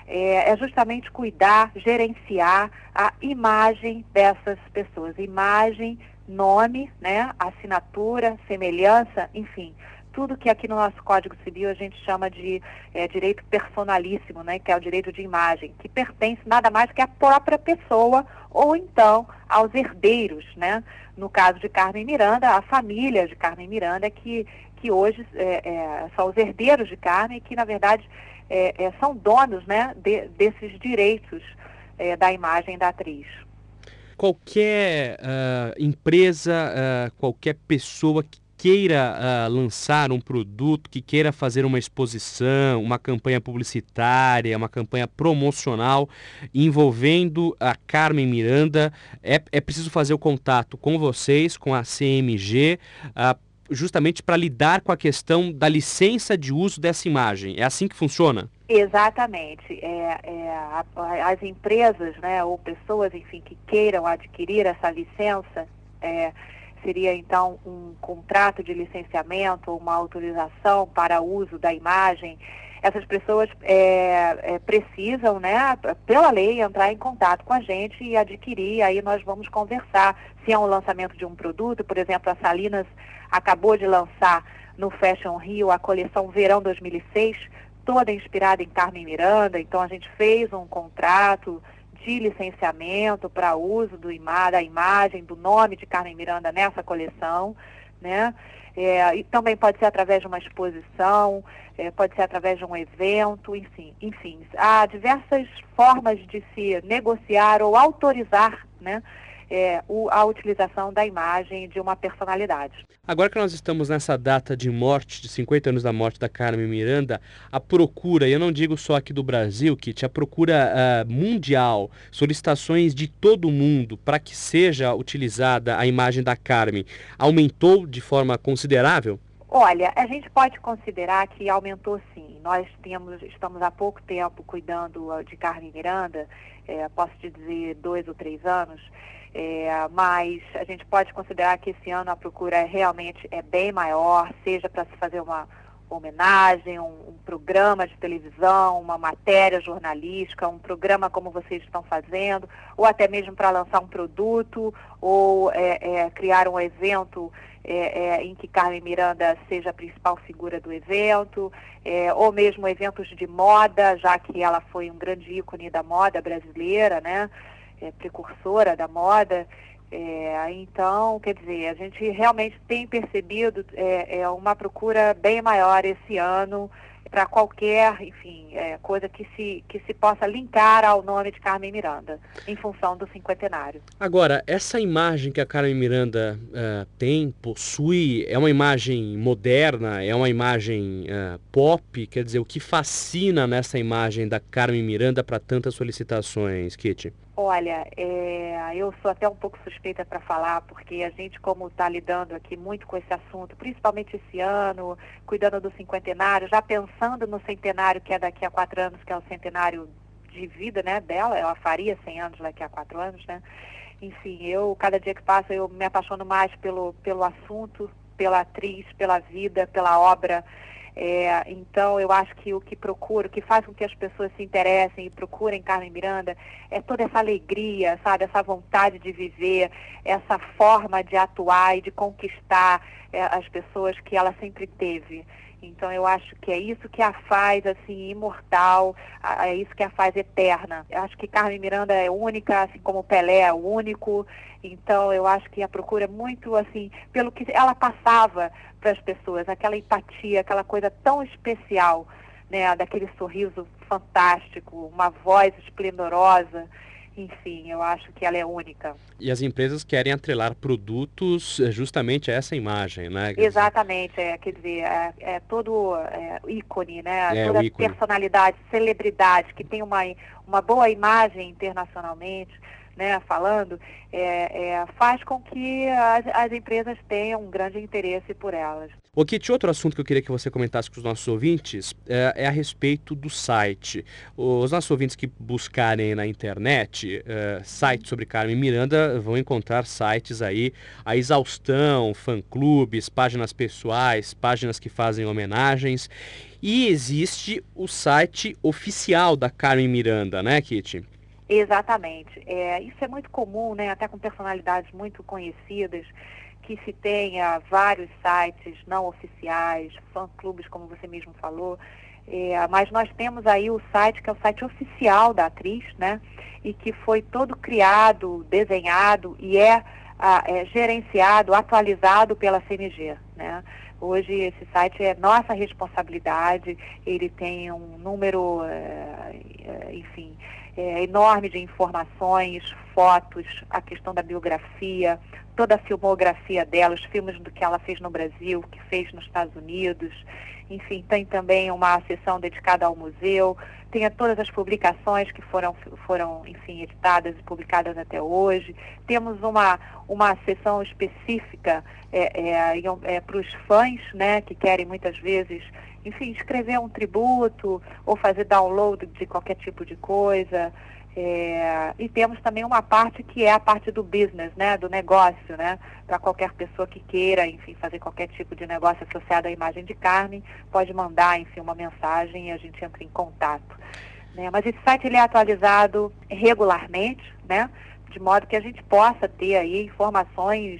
É, é justamente cuidar, gerenciar a imagem dessas pessoas, imagem, nome, né, assinatura, semelhança, enfim, tudo que aqui no nosso Código Civil a gente chama de é, direito personalíssimo, né, que é o direito de imagem, que pertence nada mais que à própria pessoa ou então aos herdeiros, né? No caso de Carmen Miranda, a família de Carmen Miranda, que, que hoje é, é, são os herdeiros de Carmen, que na verdade é, é, são donos né, de, desses direitos é, da imagem da atriz qualquer uh, empresa, uh, qualquer pessoa que queira uh, lançar um produto, que queira fazer uma exposição, uma campanha publicitária, uma campanha promocional envolvendo a Carmen Miranda, é, é preciso fazer o contato com vocês, com a CMG, uh, justamente para lidar com a questão da licença de uso dessa imagem. É assim que funciona? Exatamente. É, é, a, as empresas, né, ou pessoas, enfim, que queiram adquirir essa licença, é, seria então um contrato de licenciamento, uma autorização para uso da imagem. Essas pessoas é, é, precisam, né, pela lei, entrar em contato com a gente e adquirir. Aí nós vamos conversar se é um lançamento de um produto. Por exemplo, a Salinas acabou de lançar no Fashion Rio a coleção Verão 2006, toda inspirada em Carmen Miranda. Então a gente fez um contrato de licenciamento para uso do da imagem, do nome de Carmen Miranda nessa coleção, né? É, e também pode ser através de uma exposição, é, pode ser através de um evento, enfim, enfim. Há diversas formas de se negociar ou autorizar, né? É, o, a utilização da imagem de uma personalidade. Agora que nós estamos nessa data de morte, de 50 anos da morte da Carmen Miranda, a procura, e eu não digo só aqui do Brasil, Kit, a procura uh, mundial, solicitações de todo mundo para que seja utilizada a imagem da Carmen, aumentou de forma considerável? Olha, a gente pode considerar que aumentou sim. Nós temos, estamos há pouco tempo cuidando de Carmen Miranda, é, posso te dizer dois ou três anos, é, mas a gente pode considerar que esse ano a procura realmente é bem maior, seja para se fazer uma homenagem, um, um, programa de televisão, uma matéria jornalística, um programa como vocês estão fazendo, ou até mesmo para lançar um produto, ou é, é, criar um evento é, é em que Carmen Miranda seja a principal figura do evento, é, ou mesmo eventos de moda, já que ela foi um grande ícone da moda brasileira, né? É, precursora da moda. É, então, quer dizer, a gente realmente tem percebido é, é uma procura bem maior esse ano para qualquer, enfim, é, coisa que se, que se possa linkar ao nome de Carmen Miranda, em função do cinquentenário. Agora, essa imagem que a Carmen Miranda uh, tem, possui, é uma imagem moderna, é uma imagem uh, pop, quer dizer, o que fascina nessa imagem da Carmen Miranda para tantas solicitações, Kitty? Olha, é, eu sou até um pouco suspeita para falar, porque a gente, como está lidando aqui muito com esse assunto, principalmente esse ano, cuidando do cinquentenário, já pensando no centenário que é daqui a quatro anos, que é o centenário de vida né, dela, ela faria 100 anos daqui a quatro anos, né? Enfim, eu, cada dia que passa, eu me apaixono mais pelo, pelo assunto, pela atriz, pela vida, pela obra. É, então, eu acho que o que procuro, o que faz com que as pessoas se interessem e procurem Carmen Miranda, é toda essa alegria, sabe? Essa vontade de viver, essa forma de atuar e de conquistar é, as pessoas que ela sempre teve. Então eu acho que é isso que a faz assim imortal, é isso que a faz eterna. Eu acho que Carmen Miranda é única, assim como Pelé é único. Então eu acho que a procura é muito assim pelo que ela passava para as pessoas, aquela empatia, aquela coisa tão especial, né, daquele sorriso fantástico, uma voz esplendorosa enfim, eu acho que ela é única. E as empresas querem atrelar produtos eh, justamente a essa imagem, né? Exatamente, é, quer dizer, é, é todo é, ícone, né? É, Toda ícone. personalidade, celebridade que tem uma, uma boa imagem internacionalmente, né, falando, é, é, faz com que as, as, empresas tenham um grande interesse por elas. O Kit, outro assunto que eu queria que você comentasse com os nossos ouvintes é, é a respeito do site. Os nossos ouvintes que buscarem na internet é, sites sobre Carmen Miranda vão encontrar sites aí a exaustão, fã-clubes, páginas pessoais, páginas que fazem homenagens. E existe o site oficial da Carmen Miranda, né, Kit? Exatamente. É, isso é muito comum, né, até com personalidades muito conhecidas, que se tenha vários sites não oficiais, fã-clubes, como você mesmo falou, é, mas nós temos aí o site que é o site oficial da atriz, né, e que foi todo criado, desenhado e é, a, é gerenciado, atualizado pela CMG, né. Hoje esse site é nossa responsabilidade, ele tem um número, é, é enfim, é, enorme de informações, fotos, a questão da biografia, toda a filmografia dela, os filmes do que ela fez no Brasil, que fez nos Estados Unidos. Enfim, tem também uma sessão dedicada ao museu, tem todas as publicações que foram, foram enfim, editadas e publicadas até hoje. Temos uma, uma sessão específica é, é, é, para os fãs, né, que querem muitas vezes enfim, escrever um tributo ou fazer download de qualquer tipo de coisa. É, e temos também uma parte que é a parte do business, né, do negócio, né, para qualquer pessoa que queira, enfim, fazer qualquer tipo de negócio associado à imagem de carne, pode mandar, enfim, uma mensagem e a gente entra em contato. Né? Mas esse site ele é atualizado regularmente, né, de modo que a gente possa ter aí informações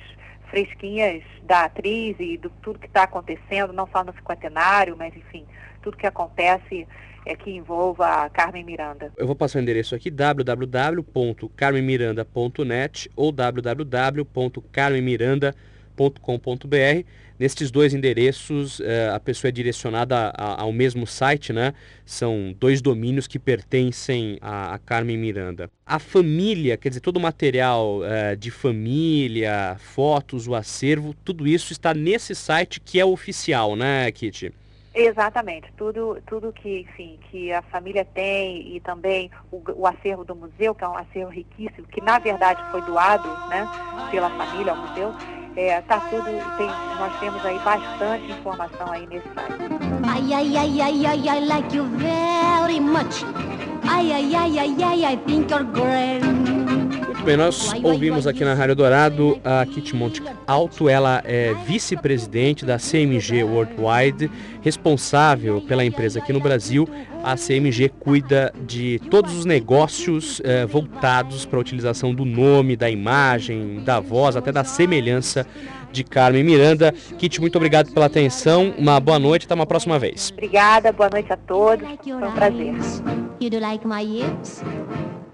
fresquinhas da atriz e do tudo que está acontecendo, não só no cinquentenário, mas enfim, tudo que acontece é que envolva a Carmen Miranda. Eu vou passar o endereço aqui, www.carmenmiranda.net ou www.carmenmiranda.com.br Nestes dois endereços, eh, a pessoa é direcionada ao mesmo site, né? São dois domínios que pertencem a, a Carmen Miranda. A família, quer dizer, todo o material eh, de família, fotos, o acervo, tudo isso está nesse site que é oficial, né, Kitty? Exatamente, tudo, tudo que, enfim, que a família tem e também o, o, acervo do museu, que é um acervo riquíssimo, que na verdade foi doado né, pela família ao museu, é, tá tudo, tem, nós temos aí bastante informação aí nesse site. Ai, ai, ai, ai, ai, I like you very much. Ai, ai, ai, ai, ai, I think you're great. Muito bem, nós ouvimos aqui na Rádio Dourado a Kitty Monte Alto, ela é vice-presidente da CMG Worldwide, responsável pela empresa aqui no Brasil. A CMG cuida de todos os negócios eh, voltados para a utilização do nome, da imagem, da voz, até da semelhança de Carmen Miranda. Kit, muito obrigado pela atenção, uma boa noite, até uma próxima vez. Obrigada, boa noite a todos, foi um prazer.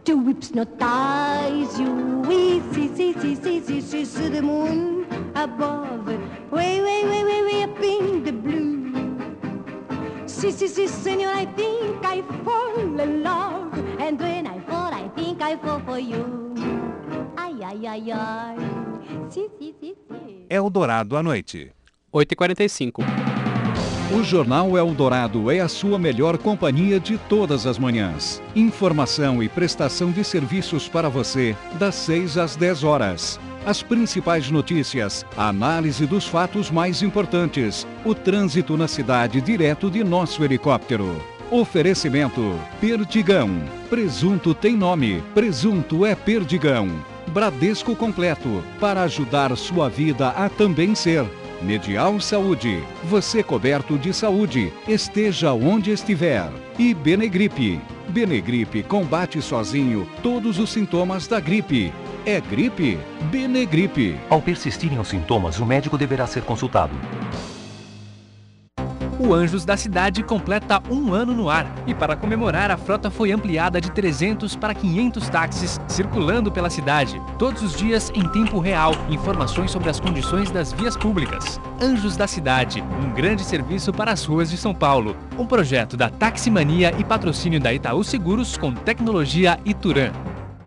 To hypnotize you, we see, see, see, see, see, see, see the moon above, way, way, way, way, way up in the blue. See, see, see, senor, I think I fall in love, and when I fall, I think I fall for you. Ai, ai, ai, ai. Sim, sim, sim, sim. Eldorado à noite. 8h45. O Jornal Eldorado é a sua melhor companhia de todas as manhãs. Informação e prestação de serviços para você, das 6 às 10 horas. As principais notícias, a análise dos fatos mais importantes, o trânsito na cidade direto de nosso helicóptero. Oferecimento: Perdigão. Presunto tem nome. Presunto é Perdigão. Bradesco completo para ajudar sua vida a também ser. Medial Saúde. Você coberto de saúde, esteja onde estiver. E Benegripe. Benegripe combate sozinho todos os sintomas da gripe. É gripe? Benegripe. Ao persistirem os sintomas, o médico deverá ser consultado. O Anjos da Cidade completa um ano no ar. E para comemorar, a frota foi ampliada de 300 para 500 táxis circulando pela cidade. Todos os dias em tempo real. Informações sobre as condições das vias públicas. Anjos da Cidade, um grande serviço para as ruas de São Paulo. Um projeto da Taximania e patrocínio da Itaú Seguros com tecnologia Ituran.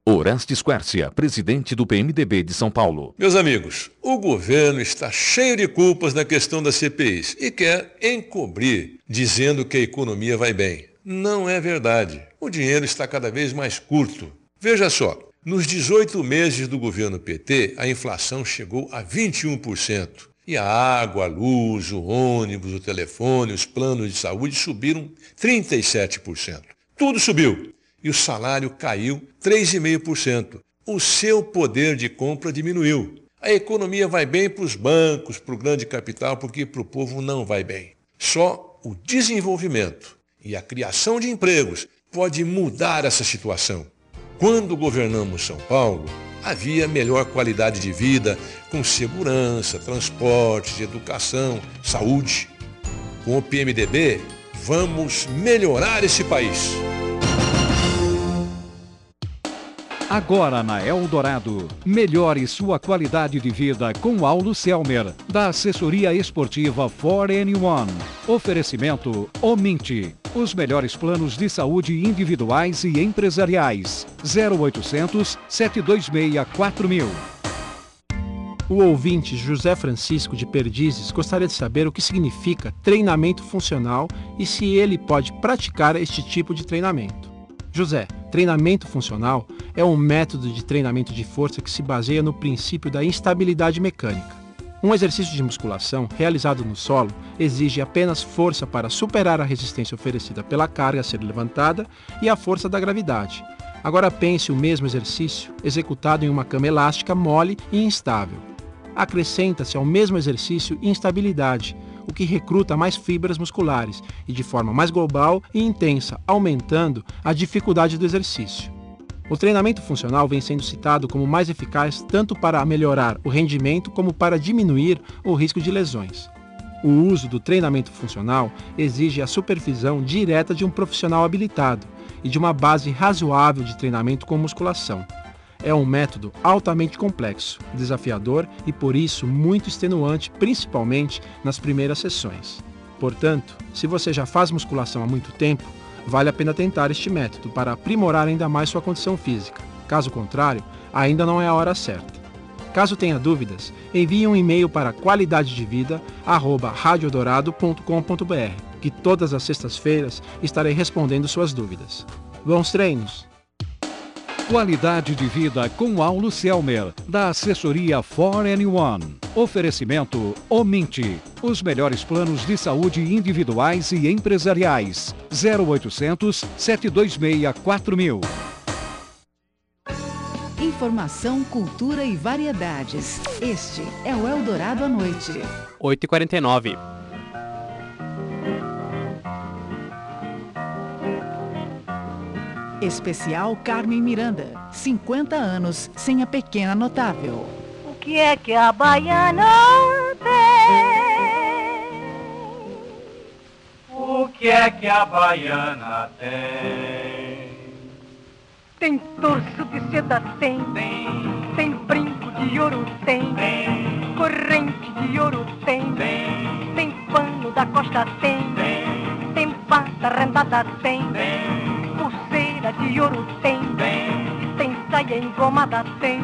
Orestes Quercia, presidente do PMDB de São Paulo. Meus amigos, o governo está cheio de culpas na questão das CPIs e quer encobrir, dizendo que a economia vai bem. Não é verdade. O dinheiro está cada vez mais curto. Veja só, Nos 18 meses do governo PT, a inflação chegou a 21%. E a água, a luz, o ônibus, o telefone, os planos de saúde subiram 37%. Tudo subiu. E o salário caiu 3,5%. O seu poder de compra diminuiu. A economia vai bem para os bancos, para o grande capital, porque para o povo não vai bem. Só o desenvolvimento e a criação de empregos pode mudar essa situação. Quando governamos São Paulo, havia melhor qualidade de vida, com segurança, transportes, educação, saúde. Com o PMDB, vamos melhorar esse país. Agora na Eldorado, melhore sua qualidade de vida com Aulo Selmer, da assessoria esportiva For Anyone. Oferecimento Ominte, os melhores planos de saúde individuais e empresariais. 0800 726 4000. O ouvinte José Francisco de Perdizes gostaria de saber o que significa treinamento funcional e se ele pode praticar este tipo de treinamento. José, treinamento funcional é um método de treinamento de força que se baseia no princípio da instabilidade mecânica. Um exercício de musculação realizado no solo exige apenas força para superar a resistência oferecida pela carga a ser levantada e a força da gravidade. Agora pense o mesmo exercício executado em uma cama elástica mole e instável. Acrescenta-se ao mesmo exercício instabilidade, o que recruta mais fibras musculares e de forma mais global e intensa, aumentando a dificuldade do exercício. O treinamento funcional vem sendo citado como mais eficaz tanto para melhorar o rendimento como para diminuir o risco de lesões. O uso do treinamento funcional exige a supervisão direta de um profissional habilitado e de uma base razoável de treinamento com musculação. É um método altamente complexo, desafiador e por isso muito extenuante, principalmente nas primeiras sessões. Portanto, se você já faz musculação há muito tempo, vale a pena tentar este método para aprimorar ainda mais sua condição física. Caso contrário, ainda não é a hora certa. Caso tenha dúvidas, envie um e-mail para qualidadedevidade@radiodorado.com.br, que todas as sextas-feiras estarei respondendo suas dúvidas. Bons treinos! Qualidade de vida com Aulo Selmer, da assessoria For Anyone. Oferecimento Ominte, os melhores planos de saúde individuais e empresariais. 0800 726 4000. Informação, cultura e variedades. Este é o Eldorado à Noite. 8h49. Especial Carmen Miranda. 50 anos sem a pequena notável. O que é que a baiana tem? O que é que a baiana tem? Tem torso de seda, tem. Tem brinco de ouro, tem. Corrente de ouro, tem. Tem pano da costa, tem. Tem bata rendada, tem. Pulseira de ouro, tem. Tem saia engomada, tem.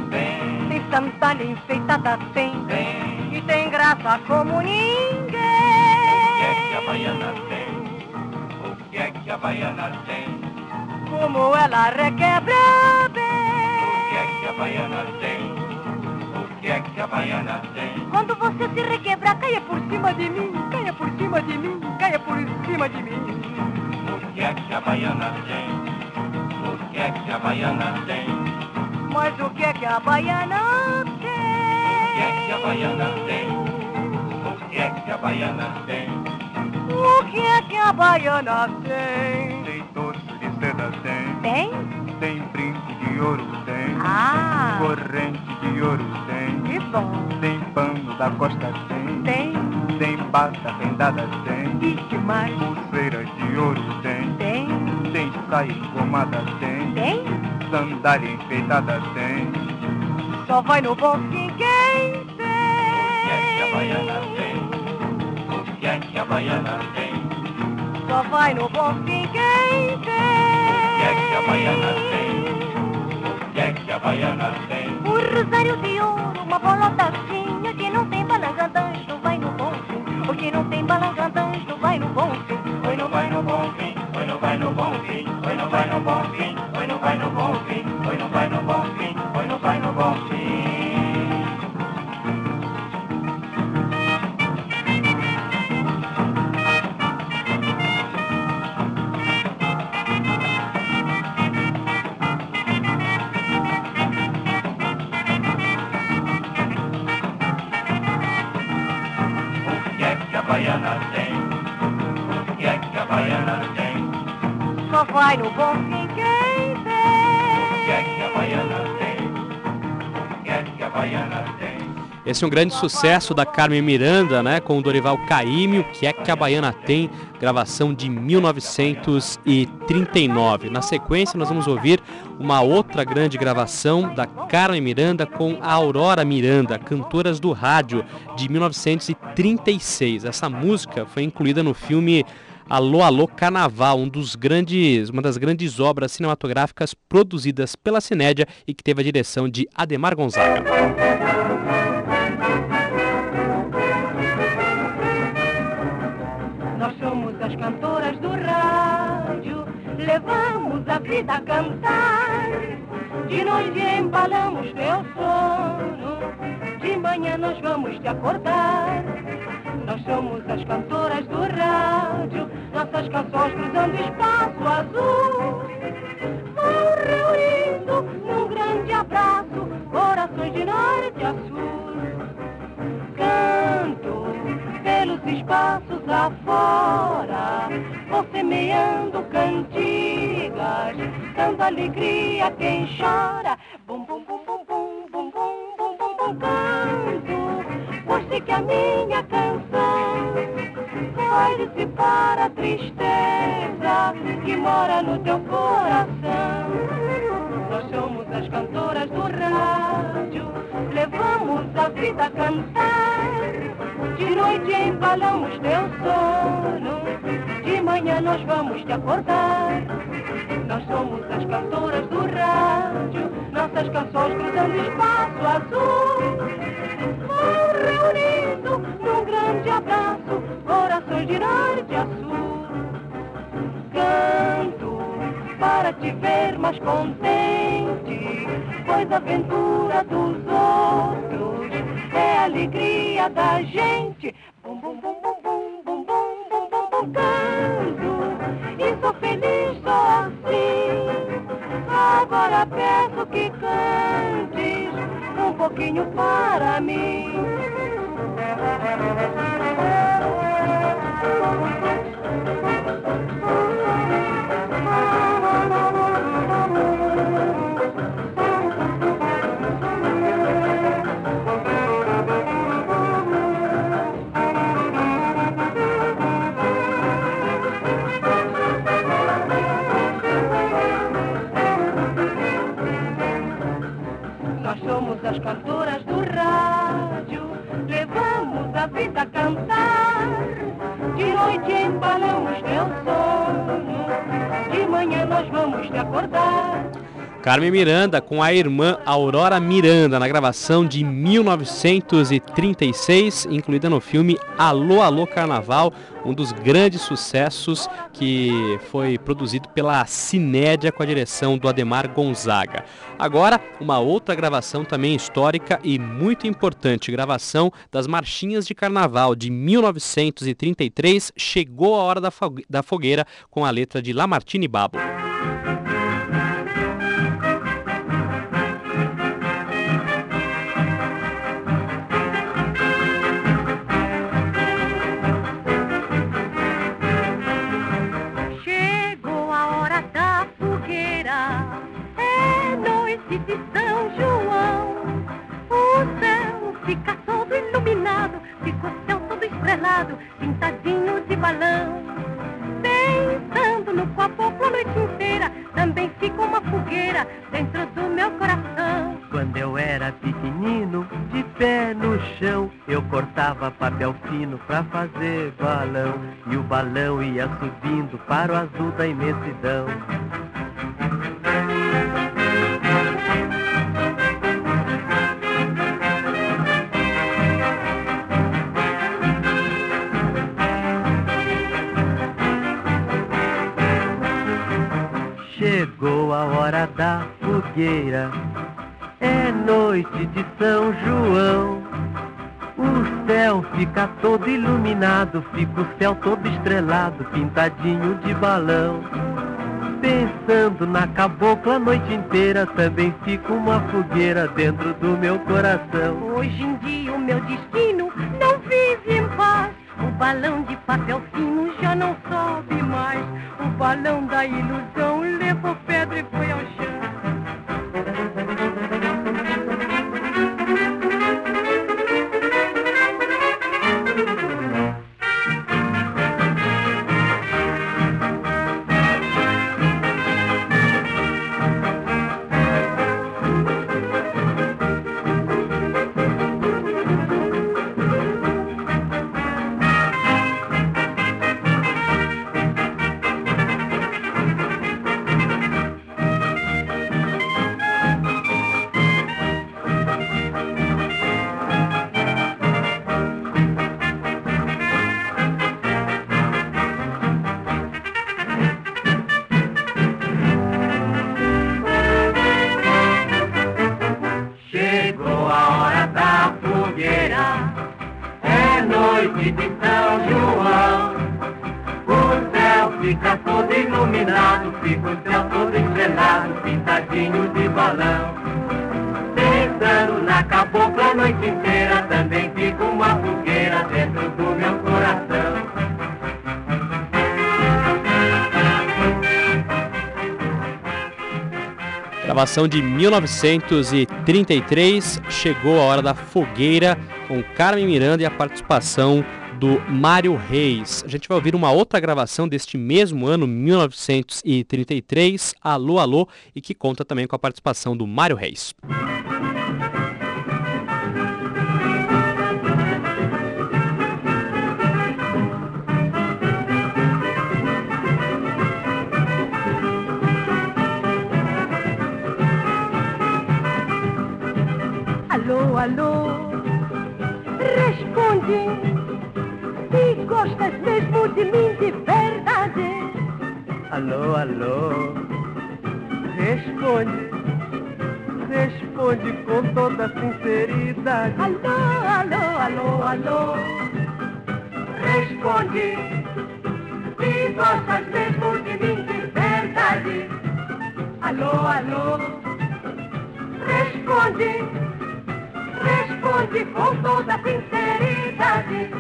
Tem sandália enfeitada, tem. E tem graça como ninguém. O que é que a baiana tem? O que é que a baiana tem? Como ela requebra bem. O que é que a baiana tem? O que é que a baiana tem? Quando você se requebrar, caia por cima de mim, caia por cima de mim, caia por cima de mim. O que é que a baiana tem? Que é que a baiana tem? Mas o que é que a baiana O que é que a baiana tem? O que é que a baiana tem? O que é que a baiana tem? Tem torso de seda, tem. Tem? Tem brinco de ouro, tem. Ah. Corrente de ouro, tem. Que bom. Tem pano da costa, tem. Tem. Tem bata rendada, tem. E que mais? Pulseira de ouro, tem. Tem. Tem saia engomada, tem. Tem? Sandália enfeitada, tem. Só vai no bom fim quem O que é que a baiana tem? O que é que a baiana tem? Só vai no bom fim quem O que é que a baiana tem? O que é que a baiana tem? Um rosário de ouro, uma bolotazinha que não tem balangandãs, não vai no bom fim. O que não tem balangandãs, não vai no bom fim. Oi, não vai no bom oi, não vai no bom fim, oi, não vai no bom fim, oi, não vai no bom fim, oi, não vai no bom fim. Vai no bom O que é que a baiana tem? O que é que a baiana tem? Esse é um grande sucesso da Carmen Miranda, né, com o Dorival Caymmi, o que é que a Baiana tem, gravação de 1939. Na sequência, nós vamos ouvir uma outra grande gravação da Carmen Miranda com a Aurora Miranda, cantoras do rádio, de 1936. Essa música foi incluída no filme Alô Alô Carnaval, um dos grandes, uma das grandes obras cinematográficas produzidas pela Cinédia e que teve a direção de Ademar Gonzaga. Nós somos as cantoras do rádio, levamos a vida a cantar. De noite embalamos teu sono, de manhã nós vamos te acordar. Nós somos as cantoras do rádio, nossas canções cruzando espaço azul. Vão reunindo num grande abraço, corações de norte a sul. Canto pelos espaços afora, vou semeando cantigas, dando alegria a quem chora. Bum, bum, bum, bum, bum, bum, bum, bum, bum, bum, canto, pois sei que a minha canção vai dissipar a tristeza que mora no teu coração. Nós somos as cantoras do rádio, levamos a vida a cantar. De noite embalamos teu sono, de manhã nós vamos te acordar. Nós somos as cantoras do rádio, nossas canções cruzando espaço azul. Vão reunindo num grande abraço, corações de norte a sul. Canto para te ver mais contente, pois a aventura dos outros é a alegria da gente. Bum, bum, bum, bum, bum, bum, bum, bum, bum, bum, canto assim. Agora peço que cantes um pouquinho para mim. Carmen Miranda com a irmã Aurora Miranda na gravação de 1936, incluída no filme Alô Alô Carnaval, um dos grandes sucessos que foi produzido pela Cinédia com a direção do Ademar Gonzaga. Agora, uma outra gravação também histórica e muito importante, gravação das Marchinhas de Carnaval de 1933, chegou a hora da fogue- da fogueira com a letra de Lamartine Babo. De São João. O céu fica todo iluminado, fica o céu todo estrelado, pintadinho de balão. Pensando no caboclo a noite inteira, também fica uma fogueira dentro do meu coração. Quando eu era pequenino, de pé no chão, eu cortava papel fino pra fazer balão. E o balão ia subindo para o azul da imensidão. Chegou a hora da fogueira, é noite de São João. O céu fica todo iluminado, fica o céu todo estrelado, pintadinho de balão. Pensando na cabocla a noite inteira, também fica uma fogueira dentro do meu coração. Hoje em dia o meu destino não vive em paz. O balão de papel fino já não sobe mais. O balão da ilusão levou pedra e foi ao Gravação de 1933, chegou a hora da fogueira com Carmen Miranda e a participação do Mário Reis. A gente vai ouvir uma outra gravação deste mesmo ano, 1933, Alô Alô, e que conta também com a participação do Mário Reis. Alô, responde se gostas mesmo de mim de verdade. Alô, alô, responde, responde com toda sinceridade. Alô, alô, alô, alô, responde se gostas mesmo de mim de verdade. Alô, alô, responde. Responde com toda sinceridade.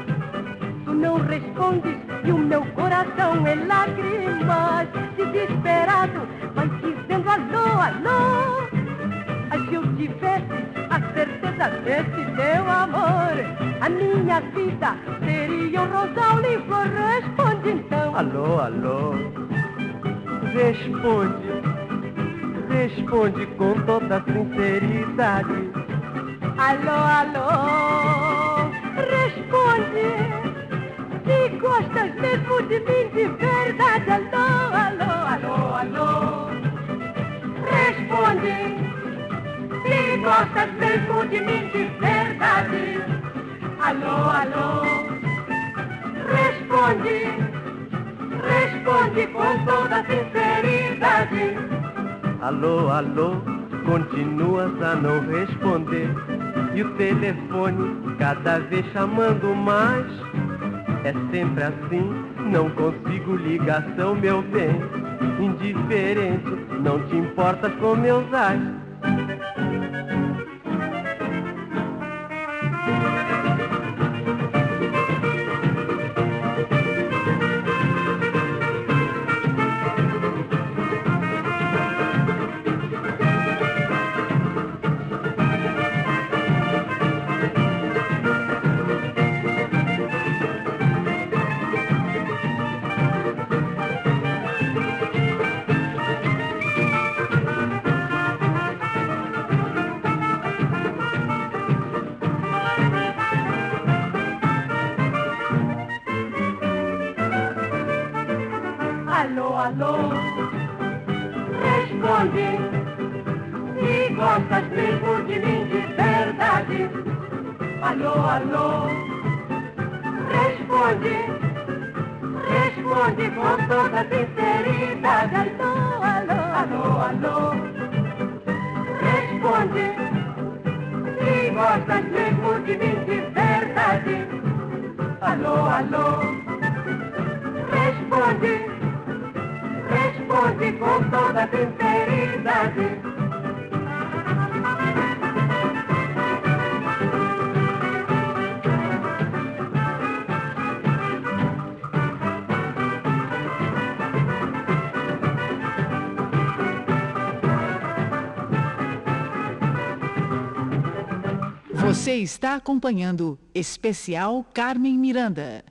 Tu não respondes e o meu coração é lágrimas. Desesperado, vai dizendo alô, alô. Ai, se eu tivesse a certeza desse teu amor, a minha vida seria um rosal e flor. Responde então. Alô, alô, responde, responde com toda sinceridade. Alô, alô, responde se gostas mesmo de mim de verdade. Alô, alô, alô, alô, responde se gostas mesmo de mim de verdade. Alô, alô, responde, responde com toda sinceridade. Alô, alô, continuas a não responder. E o telefone cada vez chamando mais. É sempre assim, não consigo ligação, meu bem. Indiferente, não te importas com meus ais. Está acompanhando Especial Carmen Miranda.